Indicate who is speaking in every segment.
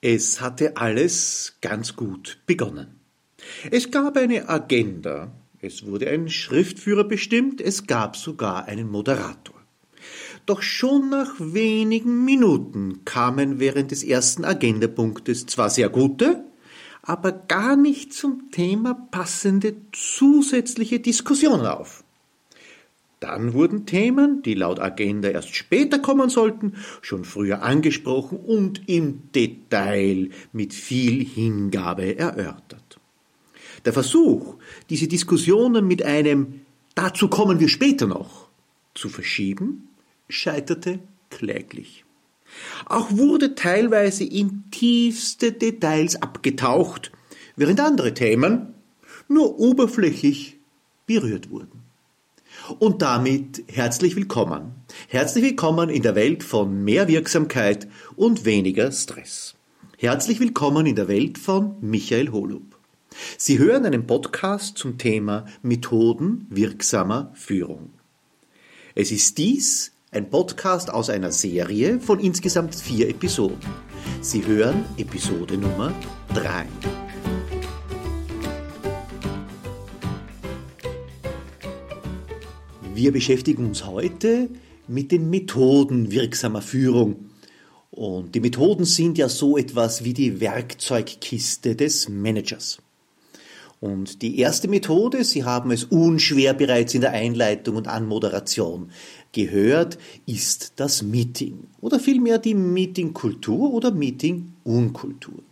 Speaker 1: Es hatte alles ganz gut begonnen. Es gab eine Agenda, es wurde ein Schriftführer bestimmt, es gab sogar einen Moderator. Doch schon nach wenigen Minuten kamen während des ersten Agendapunktes zwar sehr gute, aber gar nicht zum Thema passende zusätzliche Diskussionen auf. Dann wurden Themen, die laut Agenda erst später kommen sollten, schon früher angesprochen und im Detail mit viel Hingabe erörtert. Der Versuch, diese Diskussionen mit einem Dazu kommen wir später noch zu verschieben, scheiterte kläglich. Auch wurde teilweise in tiefste Details abgetaucht, während andere Themen nur oberflächlich berührt wurden. Und damit herzlich willkommen. Herzlich willkommen in der Welt von mehr Wirksamkeit und weniger Stress. Herzlich willkommen in der Welt von Michael Holub. Sie hören einen Podcast zum Thema Methoden wirksamer Führung. Es ist dies ein Podcast aus einer Serie von insgesamt vier Episoden. Sie hören Episode Nummer drei. Wir beschäftigen uns heute mit den Methoden wirksamer Führung. Und die Methoden sind ja so etwas wie die Werkzeugkiste des Managers. Und die erste Methode, Sie haben es unschwer bereits in der Einleitung und Anmoderation gehört, ist das Meeting oder vielmehr die Meetingkultur oder Meetingunkultur.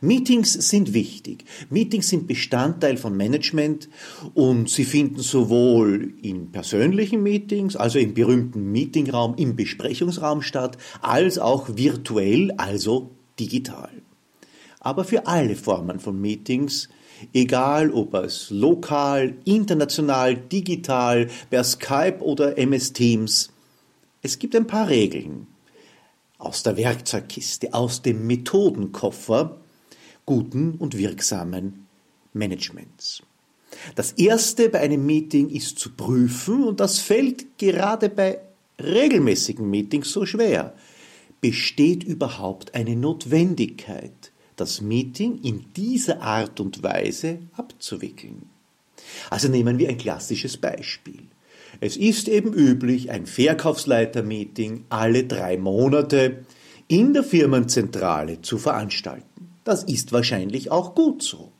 Speaker 1: Meetings sind wichtig. Meetings sind Bestandteil von Management und sie finden sowohl in persönlichen Meetings, also im berühmten Meetingraum, im Besprechungsraum statt, als auch virtuell, also digital. Aber für alle Formen von Meetings, egal ob es lokal, international, digital, per Skype oder MS Teams, es gibt ein paar Regeln aus der Werkzeugkiste, aus dem Methodenkoffer, guten und wirksamen Managements. Das Erste bei einem Meeting ist zu prüfen, und das fällt gerade bei regelmäßigen Meetings so schwer. Besteht überhaupt eine Notwendigkeit, das Meeting in dieser Art und Weise abzuwickeln? Also nehmen wir ein klassisches Beispiel. Es ist eben üblich, ein Verkaufsleiter-Meeting alle drei Monate in der Firmenzentrale zu veranstalten. Das ist wahrscheinlich auch gut so.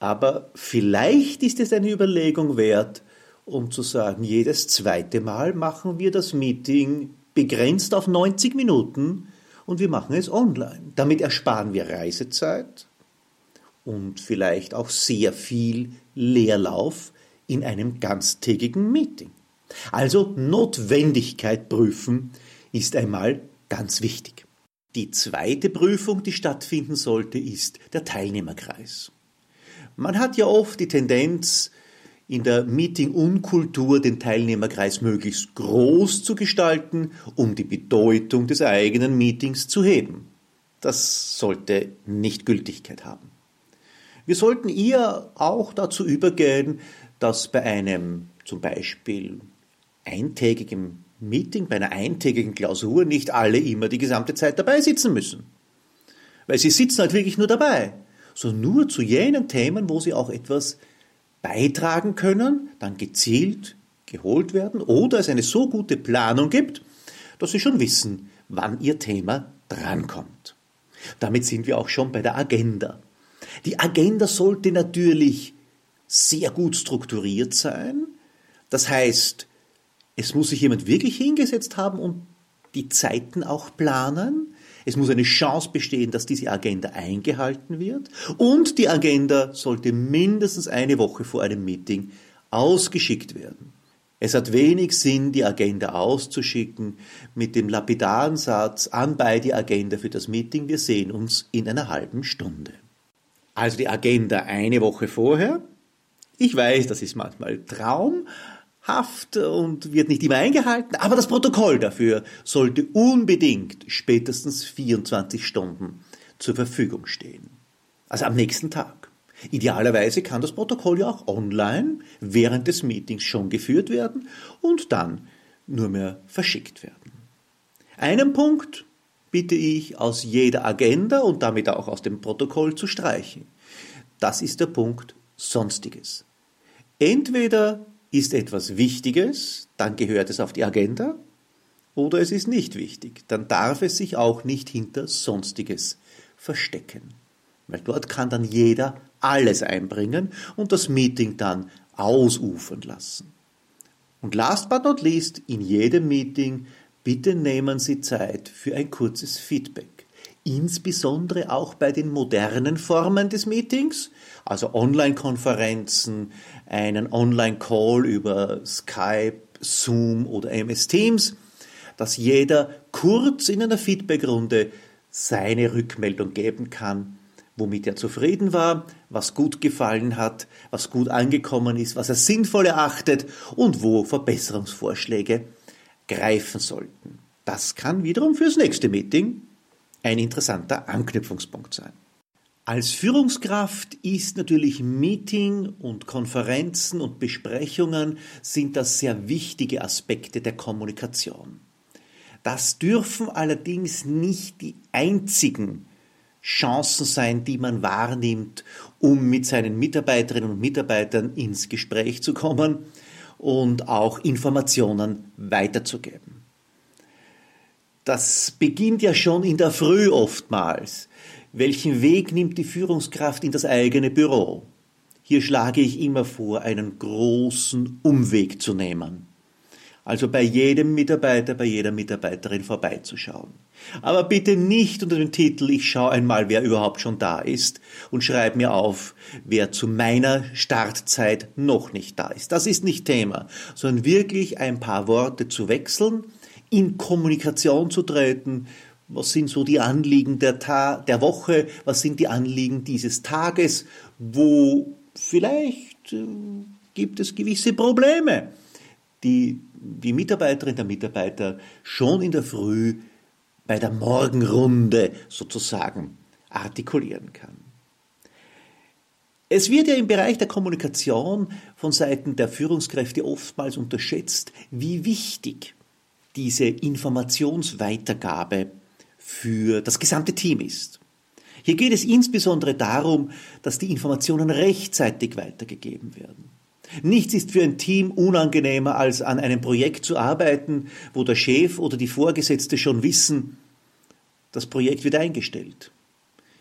Speaker 1: Aber vielleicht ist es eine Überlegung wert, um zu sagen, jedes zweite Mal machen wir das Meeting begrenzt auf 90 Minuten und wir machen es online. Damit ersparen wir Reisezeit und vielleicht auch sehr viel Leerlauf in einem ganztägigen Meeting. Also Notwendigkeit prüfen ist einmal ganz wichtig. Die zweite Prüfung, die stattfinden sollte, ist der Teilnehmerkreis. Man hat ja oft die Tendenz, in der Meeting-Unkultur den Teilnehmerkreis möglichst groß zu gestalten, um die Bedeutung des eigenen Meetings zu heben. Das sollte nicht Gültigkeit haben. Wir sollten eher auch dazu übergehen, dass bei einem zum Beispiel eintägigen Meeting, bei einer eintägigen Klausur nicht alle immer die gesamte Zeit dabei sitzen müssen. Weil sie sitzen halt wirklich nur dabei, sondern nur zu jenen Themen, wo sie auch etwas beitragen können, dann gezielt geholt werden oder es eine so gute Planung gibt, dass sie schon wissen, wann ihr Thema drankommt. Damit sind wir auch schon bei der Agenda. Die Agenda sollte natürlich sehr gut strukturiert sein. Das heißt, es muss sich jemand wirklich hingesetzt haben und die Zeiten auch planen. Es muss eine Chance bestehen, dass diese Agenda eingehalten wird. Und die Agenda sollte mindestens eine Woche vor einem Meeting ausgeschickt werden. Es hat wenig Sinn, die Agenda auszuschicken mit dem lapidaren Satz an bei die Agenda für das Meeting, wir sehen uns in einer halben Stunde. Also die Agenda eine Woche vorher. Ich weiß, das ist manchmal Traum, Haft und wird nicht immer eingehalten, aber das Protokoll dafür sollte unbedingt spätestens 24 Stunden zur Verfügung stehen. Also am nächsten Tag. Idealerweise kann das Protokoll ja auch online während des Meetings schon geführt werden und dann nur mehr verschickt werden. Einen Punkt bitte ich aus jeder Agenda und damit auch aus dem Protokoll zu streichen. Das ist der Punkt Sonstiges. Entweder ist etwas Wichtiges, dann gehört es auf die Agenda, oder es ist nicht wichtig, dann darf es sich auch nicht hinter Sonstiges verstecken. Weil dort kann dann jeder alles einbringen und das Meeting dann ausufern lassen. Und last but not least, in jedem Meeting bitte nehmen Sie Zeit für ein kurzes Feedback. Insbesondere auch bei den modernen Formen des Meetings, also Online-Konferenzen, einen Online-Call über Skype, Zoom oder MS Teams, dass jeder kurz in einer Feedbackrunde seine Rückmeldung geben kann, womit er zufrieden war, was gut gefallen hat, was gut angekommen ist, was er sinnvoll erachtet und wo Verbesserungsvorschläge greifen sollten. Das kann wiederum fürs nächste Meeting ein interessanter Anknüpfungspunkt sein. Als Führungskraft ist natürlich Meeting und Konferenzen und Besprechungen sind das sehr wichtige Aspekte der Kommunikation. Das dürfen allerdings nicht die einzigen Chancen sein, die man wahrnimmt, um mit seinen Mitarbeiterinnen und Mitarbeitern ins Gespräch zu kommen und auch Informationen weiterzugeben. Das beginnt ja schon in der Früh oftmals. Welchen Weg nimmt die Führungskraft in das eigene Büro? Hier schlage ich immer vor, einen großen Umweg zu nehmen. Also bei jedem Mitarbeiter, bei jeder Mitarbeiterin vorbeizuschauen. Aber bitte nicht unter dem Titel Ich schaue einmal, wer überhaupt schon da ist und schreibe mir auf, wer zu meiner Startzeit noch nicht da ist. Das ist nicht Thema, sondern wirklich ein paar Worte zu wechseln, in Kommunikation zu treten. Was sind so die Anliegen der, Ta der Woche? Was sind die Anliegen dieses Tages? Wo vielleicht äh, gibt es gewisse Probleme, die die Mitarbeiterin, der Mitarbeiter schon in der Früh bei der Morgenrunde sozusagen artikulieren kann. Es wird ja im Bereich der Kommunikation von Seiten der Führungskräfte oftmals unterschätzt, wie wichtig diese Informationsweitergabe für das gesamte Team ist. Hier geht es insbesondere darum, dass die Informationen rechtzeitig weitergegeben werden. Nichts ist für ein Team unangenehmer, als an einem Projekt zu arbeiten, wo der Chef oder die Vorgesetzte schon wissen, das Projekt wird eingestellt.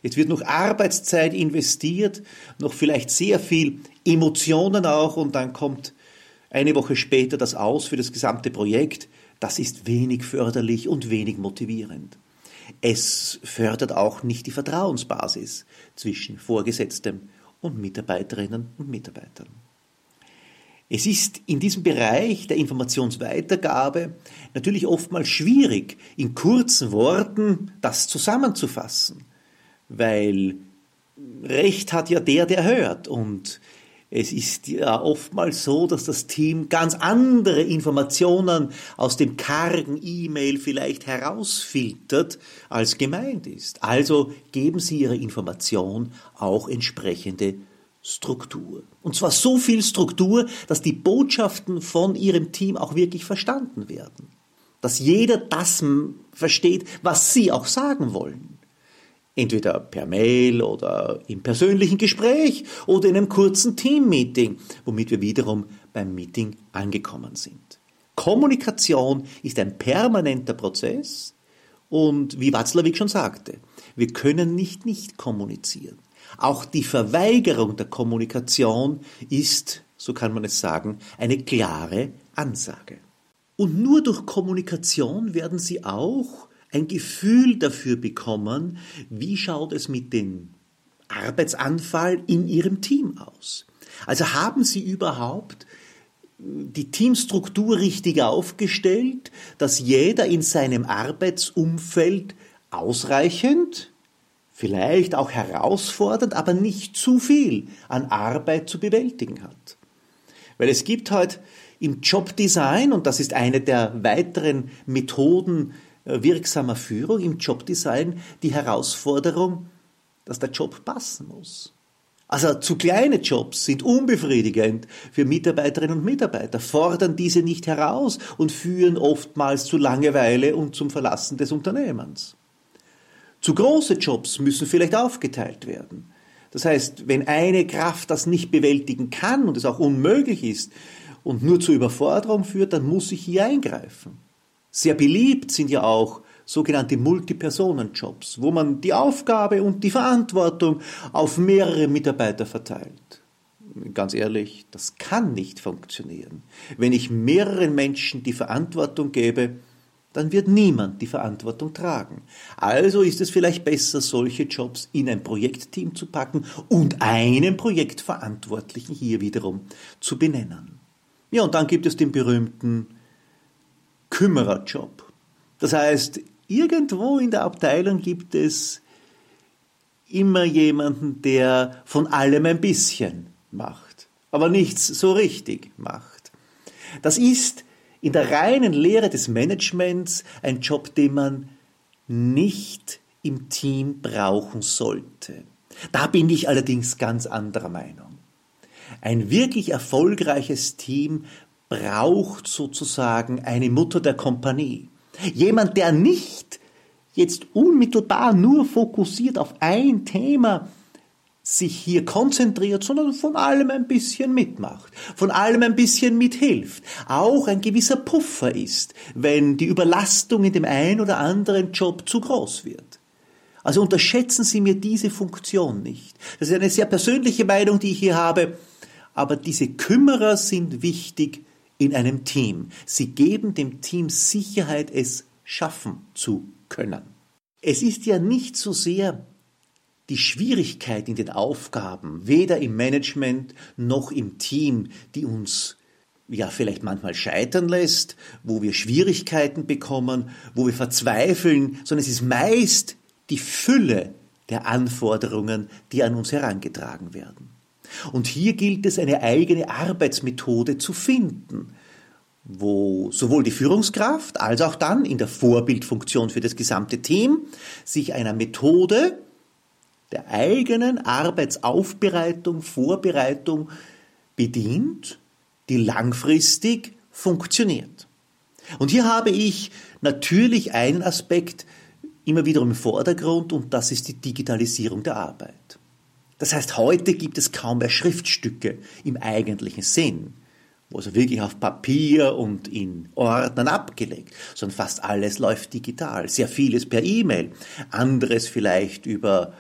Speaker 1: Es wird noch Arbeitszeit investiert, noch vielleicht sehr viel Emotionen auch und dann kommt eine Woche später das Aus für das gesamte Projekt. Das ist wenig förderlich und wenig motivierend. Es fördert auch nicht die Vertrauensbasis zwischen Vorgesetztem und Mitarbeiterinnen und Mitarbeitern. Es ist in diesem Bereich der Informationsweitergabe natürlich oftmals schwierig, in kurzen Worten das zusammenzufassen, weil Recht hat ja der, der hört und es ist ja oftmals so, dass das Team ganz andere Informationen aus dem kargen E-Mail vielleicht herausfiltert, als gemeint ist. Also geben Sie Ihre Information auch entsprechende Struktur. Und zwar so viel Struktur, dass die Botschaften von ihrem Team auch wirklich verstanden werden. Dass jeder das versteht, was sie auch sagen wollen. Entweder per Mail oder im persönlichen Gespräch oder in einem kurzen Teammeeting, womit wir wiederum beim Meeting angekommen sind. Kommunikation ist ein permanenter Prozess und wie Watzlawick schon sagte, wir können nicht nicht kommunizieren. Auch die Verweigerung der Kommunikation ist, so kann man es sagen, eine klare Ansage. Und nur durch Kommunikation werden Sie auch ein Gefühl dafür bekommen, wie schaut es mit dem Arbeitsanfall in Ihrem Team aus. Also haben Sie überhaupt die Teamstruktur richtig aufgestellt, dass jeder in seinem Arbeitsumfeld ausreichend vielleicht auch herausfordernd, aber nicht zu viel an Arbeit zu bewältigen hat. Weil es gibt halt im Jobdesign, und das ist eine der weiteren Methoden äh, wirksamer Führung, im Jobdesign die Herausforderung, dass der Job passen muss. Also zu kleine Jobs sind unbefriedigend für Mitarbeiterinnen und Mitarbeiter, fordern diese nicht heraus und führen oftmals zu Langeweile und zum Verlassen des Unternehmens. Zu große Jobs müssen vielleicht aufgeteilt werden. Das heißt, wenn eine Kraft das nicht bewältigen kann und es auch unmöglich ist und nur zur Überforderung führt, dann muss ich hier eingreifen. Sehr beliebt sind ja auch sogenannte Multipersonenjobs, wo man die Aufgabe und die Verantwortung auf mehrere Mitarbeiter verteilt. Ganz ehrlich, das kann nicht funktionieren. Wenn ich mehreren Menschen die Verantwortung gebe, dann wird niemand die Verantwortung tragen. Also ist es vielleicht besser, solche Jobs in ein Projektteam zu packen und einen Projektverantwortlichen hier wiederum zu benennen. Ja, und dann gibt es den berühmten Kümmererjob. Das heißt, irgendwo in der Abteilung gibt es immer jemanden, der von allem ein bisschen macht, aber nichts so richtig macht. Das ist in der reinen Lehre des Managements ein Job, den man nicht im Team brauchen sollte. Da bin ich allerdings ganz anderer Meinung. Ein wirklich erfolgreiches Team braucht sozusagen eine Mutter der Kompanie. Jemand, der nicht jetzt unmittelbar nur fokussiert auf ein Thema sich hier konzentriert, sondern von allem ein bisschen mitmacht, von allem ein bisschen mithilft, auch ein gewisser Puffer ist, wenn die Überlastung in dem einen oder anderen Job zu groß wird. Also unterschätzen Sie mir diese Funktion nicht. Das ist eine sehr persönliche Meinung, die ich hier habe, aber diese Kümmerer sind wichtig in einem Team. Sie geben dem Team Sicherheit, es schaffen zu können. Es ist ja nicht so sehr die Schwierigkeit in den Aufgaben, weder im Management noch im Team, die uns ja vielleicht manchmal scheitern lässt, wo wir Schwierigkeiten bekommen, wo wir verzweifeln, sondern es ist meist die Fülle der Anforderungen, die an uns herangetragen werden. Und hier gilt es, eine eigene Arbeitsmethode zu finden, wo sowohl die Führungskraft als auch dann in der Vorbildfunktion für das gesamte Team sich einer Methode der eigenen Arbeitsaufbereitung, Vorbereitung bedient, die langfristig funktioniert. Und hier habe ich natürlich einen Aspekt immer wieder im Vordergrund und das ist die Digitalisierung der Arbeit. Das heißt, heute gibt es kaum mehr Schriftstücke im eigentlichen Sinn, wo also wirklich auf Papier und in Ordnern abgelegt, sondern fast alles läuft digital, sehr vieles per E-Mail, anderes vielleicht über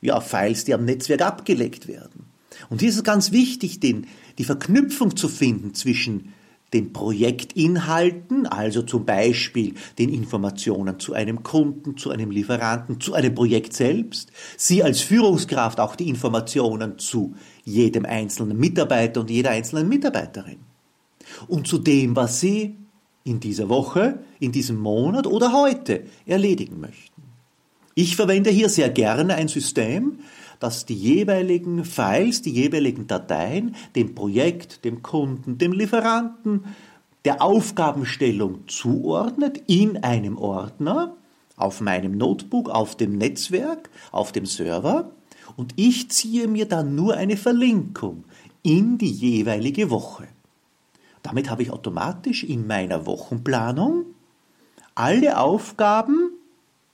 Speaker 1: ja, Files, die am Netzwerk abgelegt werden. Und hier ist es ganz wichtig, den, die Verknüpfung zu finden zwischen den Projektinhalten, also zum Beispiel den Informationen zu einem Kunden, zu einem Lieferanten, zu einem Projekt selbst, Sie als Führungskraft auch die Informationen zu jedem einzelnen Mitarbeiter und jeder einzelnen Mitarbeiterin. Und zu dem, was Sie in dieser Woche, in diesem Monat oder heute erledigen möchten. Ich verwende hier sehr gerne ein System, das die jeweiligen Files, die jeweiligen Dateien dem Projekt, dem Kunden, dem Lieferanten, der Aufgabenstellung zuordnet in einem Ordner auf meinem Notebook, auf dem Netzwerk, auf dem Server und ich ziehe mir dann nur eine Verlinkung in die jeweilige Woche. Damit habe ich automatisch in meiner Wochenplanung alle Aufgaben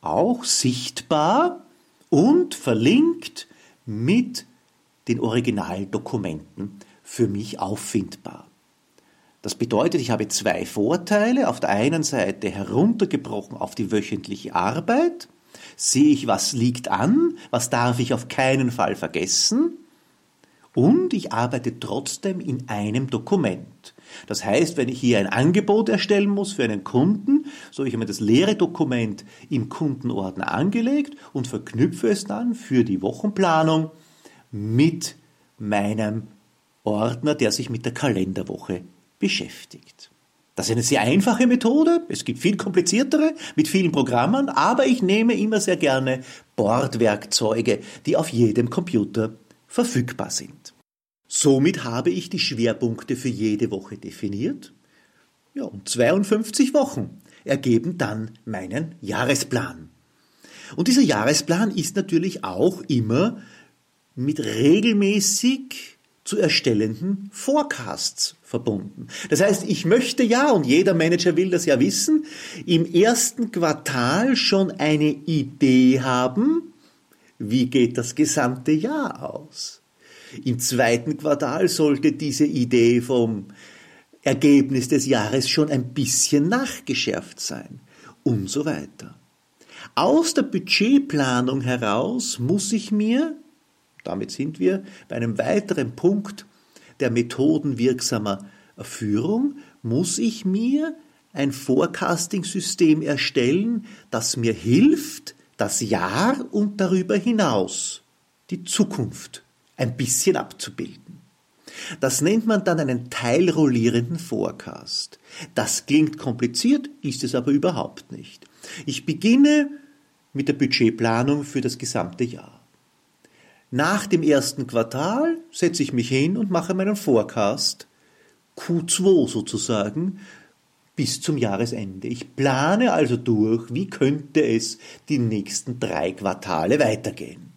Speaker 1: auch sichtbar und verlinkt mit den Originaldokumenten für mich auffindbar. Das bedeutet, ich habe zwei Vorteile. Auf der einen Seite heruntergebrochen auf die wöchentliche Arbeit, sehe ich, was liegt an, was darf ich auf keinen Fall vergessen und ich arbeite trotzdem in einem Dokument. Das heißt, wenn ich hier ein Angebot erstellen muss für einen Kunden, so habe ich mir das leere Dokument im Kundenordner angelegt und verknüpfe es dann für die Wochenplanung mit meinem Ordner, der sich mit der Kalenderwoche beschäftigt. Das ist eine sehr einfache Methode. Es gibt viel kompliziertere mit vielen Programmen, aber ich nehme immer sehr gerne Bordwerkzeuge, die auf jedem Computer verfügbar sind. Somit habe ich die Schwerpunkte für jede Woche definiert. Ja, und 52 Wochen ergeben dann meinen Jahresplan. Und dieser Jahresplan ist natürlich auch immer mit regelmäßig zu erstellenden Forecasts verbunden. Das heißt, ich möchte ja, und jeder Manager will das ja wissen, im ersten Quartal schon eine Idee haben, wie geht das gesamte Jahr aus. Im zweiten Quartal sollte diese Idee vom Ergebnis des Jahres schon ein bisschen nachgeschärft sein und so weiter. Aus der Budgetplanung heraus muss ich mir damit sind wir bei einem weiteren Punkt der methodenwirksamer Führung, muss ich mir ein Forecasting-System erstellen, das mir hilft, das Jahr und darüber hinaus die Zukunft ein bisschen abzubilden. Das nennt man dann einen teilrollierenden Forecast. Das klingt kompliziert, ist es aber überhaupt nicht. Ich beginne mit der Budgetplanung für das gesamte Jahr. Nach dem ersten Quartal setze ich mich hin und mache meinen Forecast, Q2 sozusagen, bis zum Jahresende. Ich plane also durch, wie könnte es die nächsten drei Quartale weitergehen.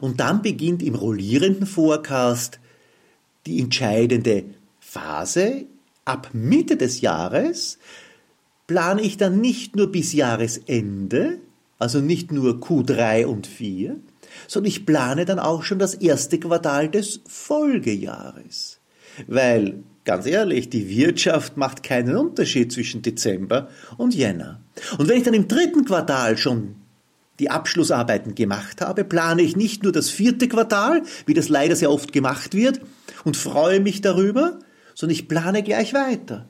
Speaker 1: Und dann beginnt im rollierenden Forecast die entscheidende Phase. Ab Mitte des Jahres plane ich dann nicht nur bis Jahresende, also nicht nur Q3 und 4, sondern ich plane dann auch schon das erste Quartal des Folgejahres. Weil, ganz ehrlich, die Wirtschaft macht keinen Unterschied zwischen Dezember und Jänner. Und wenn ich dann im dritten Quartal schon die Abschlussarbeiten gemacht habe, plane ich nicht nur das vierte Quartal, wie das leider sehr oft gemacht wird, und freue mich darüber, sondern ich plane gleich weiter,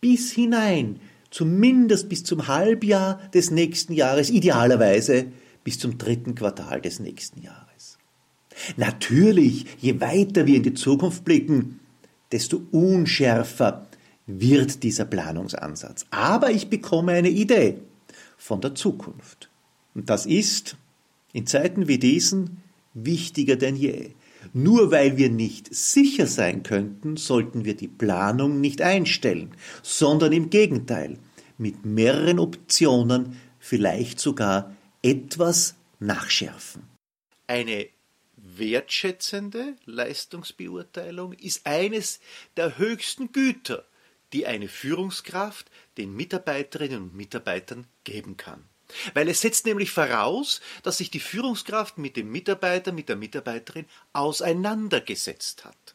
Speaker 1: bis hinein, zumindest bis zum Halbjahr des nächsten Jahres, idealerweise bis zum dritten Quartal des nächsten Jahres. Natürlich, je weiter wir in die Zukunft blicken, desto unschärfer wird dieser Planungsansatz. Aber ich bekomme eine Idee von der Zukunft. Und das ist in Zeiten wie diesen wichtiger denn je. Nur weil wir nicht sicher sein könnten, sollten wir die Planung nicht einstellen, sondern im Gegenteil mit mehreren Optionen vielleicht sogar etwas nachschärfen.
Speaker 2: Eine wertschätzende Leistungsbeurteilung ist eines der höchsten Güter, die eine Führungskraft den Mitarbeiterinnen und Mitarbeitern geben kann. Weil es setzt nämlich voraus, dass sich die Führungskraft mit dem Mitarbeiter, mit der Mitarbeiterin auseinandergesetzt hat.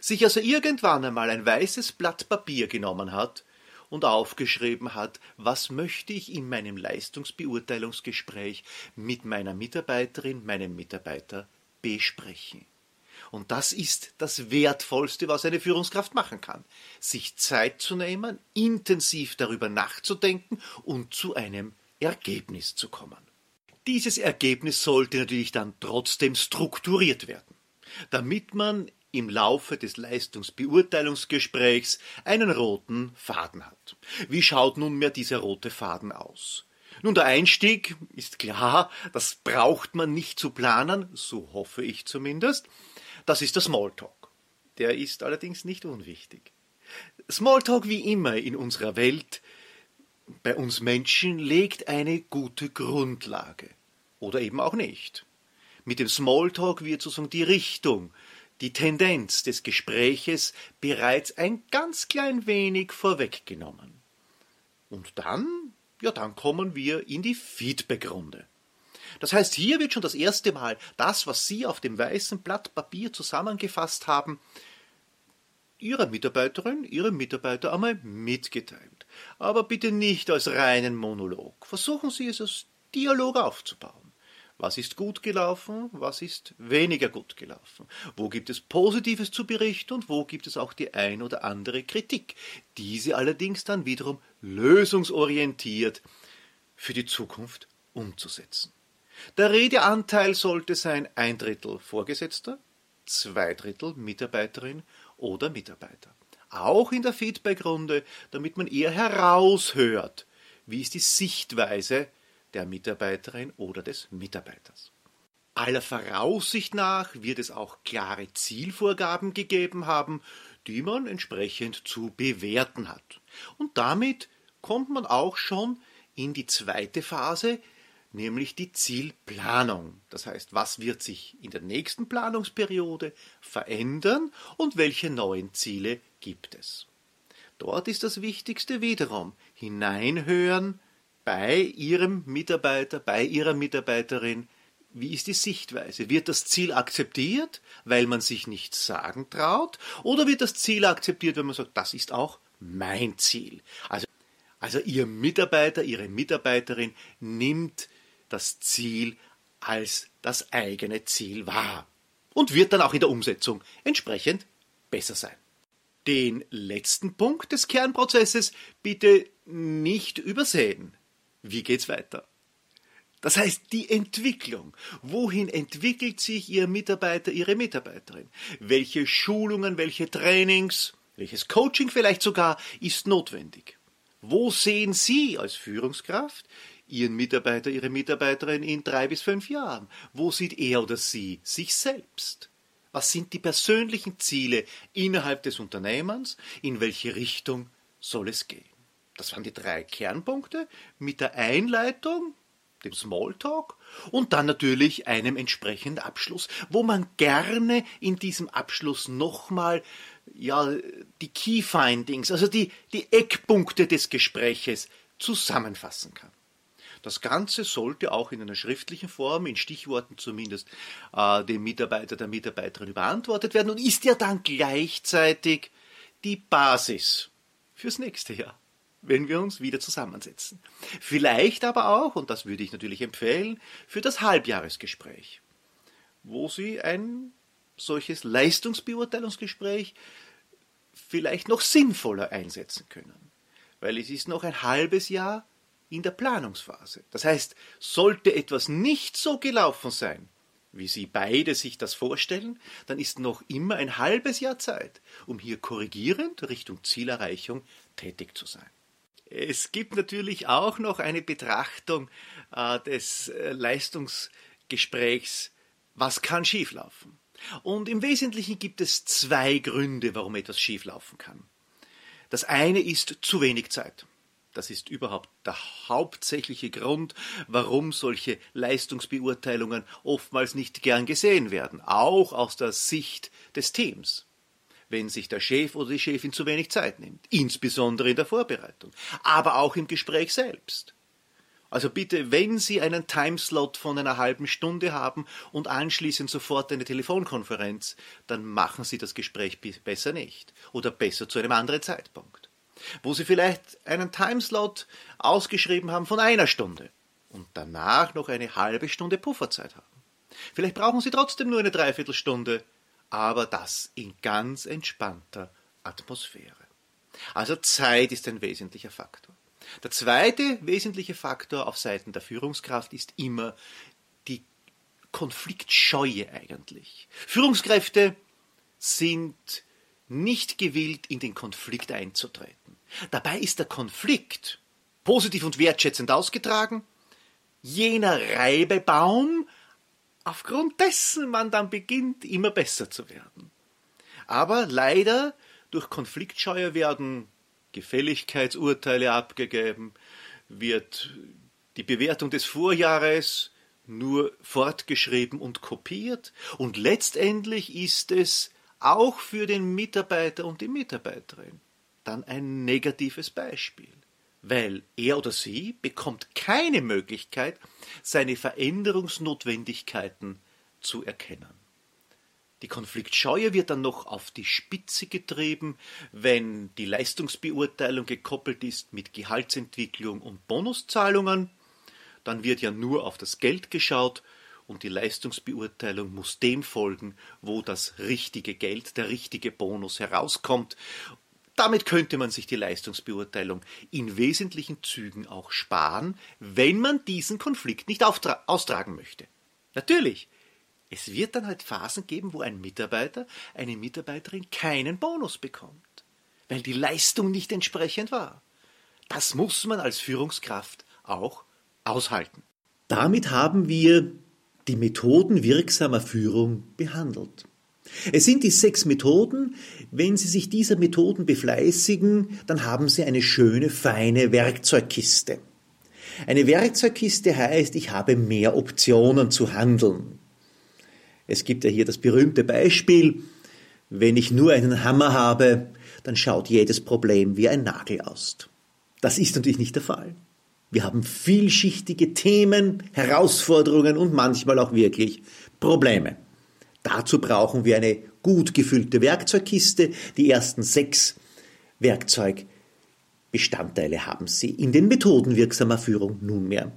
Speaker 2: Sich also irgendwann einmal ein weißes Blatt Papier genommen hat und aufgeschrieben hat, was möchte ich in meinem Leistungsbeurteilungsgespräch mit meiner Mitarbeiterin, meinem Mitarbeiter besprechen. Und das ist das Wertvollste, was eine Führungskraft machen kann. Sich Zeit zu nehmen, intensiv darüber nachzudenken und zu einem Ergebnis zu kommen. Dieses Ergebnis sollte natürlich dann trotzdem strukturiert werden, damit man im Laufe des Leistungsbeurteilungsgesprächs einen roten Faden hat. Wie schaut nunmehr dieser rote Faden aus? Nun, der Einstieg ist klar, das braucht man nicht zu planen, so hoffe ich zumindest. Das ist der Smalltalk. Der ist allerdings nicht unwichtig. Smalltalk wie immer in unserer Welt, bei uns Menschen, legt eine gute Grundlage. Oder eben auch nicht. Mit dem Smalltalk wird sozusagen die Richtung, die Tendenz des Gespräches bereits ein ganz klein wenig vorweggenommen. Und dann, ja, dann kommen wir in die Feedbackrunde. Das heißt, hier wird schon das erste Mal das, was Sie auf dem weißen Blatt Papier zusammengefasst haben, Ihrer Mitarbeiterin, Ihrem Mitarbeiter einmal mitgeteilt. Aber bitte nicht als reinen Monolog. Versuchen Sie es als Dialog aufzubauen. Was ist gut gelaufen? Was ist weniger gut gelaufen? Wo gibt es Positives zu berichten und wo gibt es auch die ein oder andere Kritik? Diese allerdings dann wiederum lösungsorientiert für die Zukunft umzusetzen. Der Redeanteil sollte sein ein Drittel Vorgesetzter, zwei Drittel Mitarbeiterin oder Mitarbeiter. Auch in der Feedbackrunde, damit man eher heraushört, wie ist die Sichtweise der Mitarbeiterin oder des Mitarbeiters. Aller Voraussicht nach wird es auch klare Zielvorgaben gegeben haben, die man entsprechend zu bewerten hat. Und damit kommt man auch schon in die zweite Phase, nämlich die Zielplanung. Das heißt, was wird sich in der nächsten Planungsperiode verändern und welche neuen Ziele gibt es. Dort ist das Wichtigste wiederum hineinhören bei Ihrem Mitarbeiter, bei Ihrer Mitarbeiterin, wie ist die Sichtweise? Wird das Ziel akzeptiert, weil man sich nichts sagen traut? Oder wird das Ziel akzeptiert, wenn man sagt, das ist auch mein Ziel? Also, also Ihr Mitarbeiter, Ihre Mitarbeiterin nimmt das Ziel als das eigene Ziel wahr und wird dann auch in der Umsetzung entsprechend besser sein. Den letzten Punkt des Kernprozesses bitte nicht übersehen. Wie geht's weiter? Das heißt, die Entwicklung. Wohin entwickelt sich Ihr Mitarbeiter, Ihre Mitarbeiterin? Welche Schulungen, welche Trainings, welches Coaching vielleicht sogar ist notwendig? Wo sehen Sie als Führungskraft Ihren Mitarbeiter, Ihre Mitarbeiterin in drei bis fünf Jahren? Wo sieht er oder sie sich selbst? Was sind die persönlichen Ziele innerhalb des Unternehmens? In welche Richtung soll es gehen? Das waren die drei Kernpunkte mit der Einleitung, dem Smalltalk und dann natürlich einem entsprechenden Abschluss, wo man gerne in diesem Abschluss nochmal ja, die Key Findings, also die, die Eckpunkte des Gespräches zusammenfassen kann. Das Ganze sollte auch in einer schriftlichen Form, in Stichworten zumindest, äh, dem Mitarbeiter, der Mitarbeiterin überantwortet werden und ist ja dann gleichzeitig die Basis fürs nächste Jahr, wenn wir uns wieder zusammensetzen. Vielleicht aber auch, und das würde ich natürlich empfehlen, für das Halbjahresgespräch, wo Sie ein solches Leistungsbeurteilungsgespräch vielleicht noch sinnvoller einsetzen können. Weil es ist noch ein halbes Jahr in der Planungsphase. Das heißt, sollte etwas nicht so gelaufen sein, wie Sie beide sich das vorstellen, dann ist noch immer ein halbes Jahr Zeit, um hier korrigierend Richtung Zielerreichung tätig zu sein. Es gibt natürlich auch noch eine Betrachtung äh, des äh, Leistungsgesprächs, was kann schieflaufen. Und im Wesentlichen gibt es zwei Gründe, warum etwas schieflaufen kann. Das eine ist zu wenig Zeit. Das ist überhaupt der hauptsächliche Grund, warum solche Leistungsbeurteilungen oftmals nicht gern gesehen werden, auch aus der Sicht des Teams. Wenn sich der Chef oder die Chefin zu wenig Zeit nimmt, insbesondere in der Vorbereitung, aber auch im Gespräch selbst. Also bitte, wenn Sie einen Timeslot von einer halben Stunde haben und anschließend sofort eine Telefonkonferenz, dann machen Sie das Gespräch besser nicht oder besser zu einem anderen Zeitpunkt wo Sie vielleicht einen Timeslot ausgeschrieben haben von einer Stunde und danach noch eine halbe Stunde Pufferzeit haben. Vielleicht brauchen Sie trotzdem nur eine Dreiviertelstunde, aber das in ganz entspannter Atmosphäre. Also Zeit ist ein wesentlicher Faktor. Der zweite wesentliche Faktor auf Seiten der Führungskraft ist immer die Konfliktscheue eigentlich. Führungskräfte sind nicht gewillt, in den Konflikt einzutreten. Dabei ist der Konflikt positiv und wertschätzend ausgetragen, jener Reibebaum, aufgrund dessen man dann beginnt, immer besser zu werden. Aber leider durch Konfliktscheue werden Gefälligkeitsurteile abgegeben, wird die Bewertung des Vorjahres nur fortgeschrieben und kopiert und letztendlich ist es auch für den Mitarbeiter und die Mitarbeiterin dann ein negatives Beispiel, weil er oder sie bekommt keine Möglichkeit, seine Veränderungsnotwendigkeiten zu erkennen. Die Konfliktscheue wird dann noch auf die Spitze getrieben, wenn die Leistungsbeurteilung gekoppelt ist mit Gehaltsentwicklung und Bonuszahlungen. Dann wird ja nur auf das Geld geschaut und die Leistungsbeurteilung muss dem folgen, wo das richtige Geld, der richtige Bonus herauskommt. Damit könnte man sich die Leistungsbeurteilung in wesentlichen Zügen auch sparen, wenn man diesen Konflikt nicht austragen möchte. Natürlich, es wird dann halt Phasen geben, wo ein Mitarbeiter, eine Mitarbeiterin keinen Bonus bekommt, weil die Leistung nicht entsprechend war. Das muss man als Führungskraft auch aushalten.
Speaker 1: Damit haben wir die Methoden wirksamer Führung behandelt. Es sind die sechs Methoden. Wenn Sie sich dieser Methoden befleißigen, dann haben Sie eine schöne, feine Werkzeugkiste. Eine Werkzeugkiste heißt, ich habe mehr Optionen zu handeln. Es gibt ja hier das berühmte Beispiel, wenn ich nur einen Hammer habe, dann schaut jedes Problem wie ein Nagel aus. Das ist natürlich nicht der Fall. Wir haben vielschichtige Themen, Herausforderungen und manchmal auch wirklich Probleme. Dazu brauchen wir eine gut gefüllte Werkzeugkiste. Die ersten sechs Werkzeugbestandteile haben Sie in den Methoden wirksamer Führung nunmehr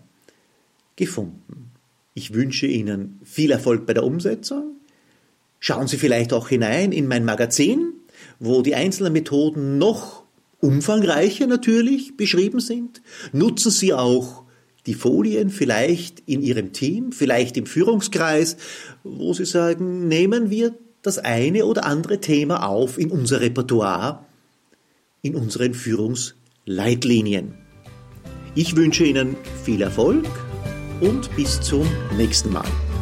Speaker 1: gefunden. Ich wünsche Ihnen viel Erfolg bei der Umsetzung. Schauen Sie vielleicht auch hinein in mein Magazin, wo die einzelnen Methoden noch umfangreicher natürlich beschrieben sind. Nutzen Sie auch die Folien vielleicht in Ihrem Team, vielleicht im Führungskreis, wo Sie sagen, nehmen wir das eine oder andere Thema auf in unser Repertoire, in unseren Führungsleitlinien. Ich wünsche Ihnen viel Erfolg und bis zum nächsten Mal.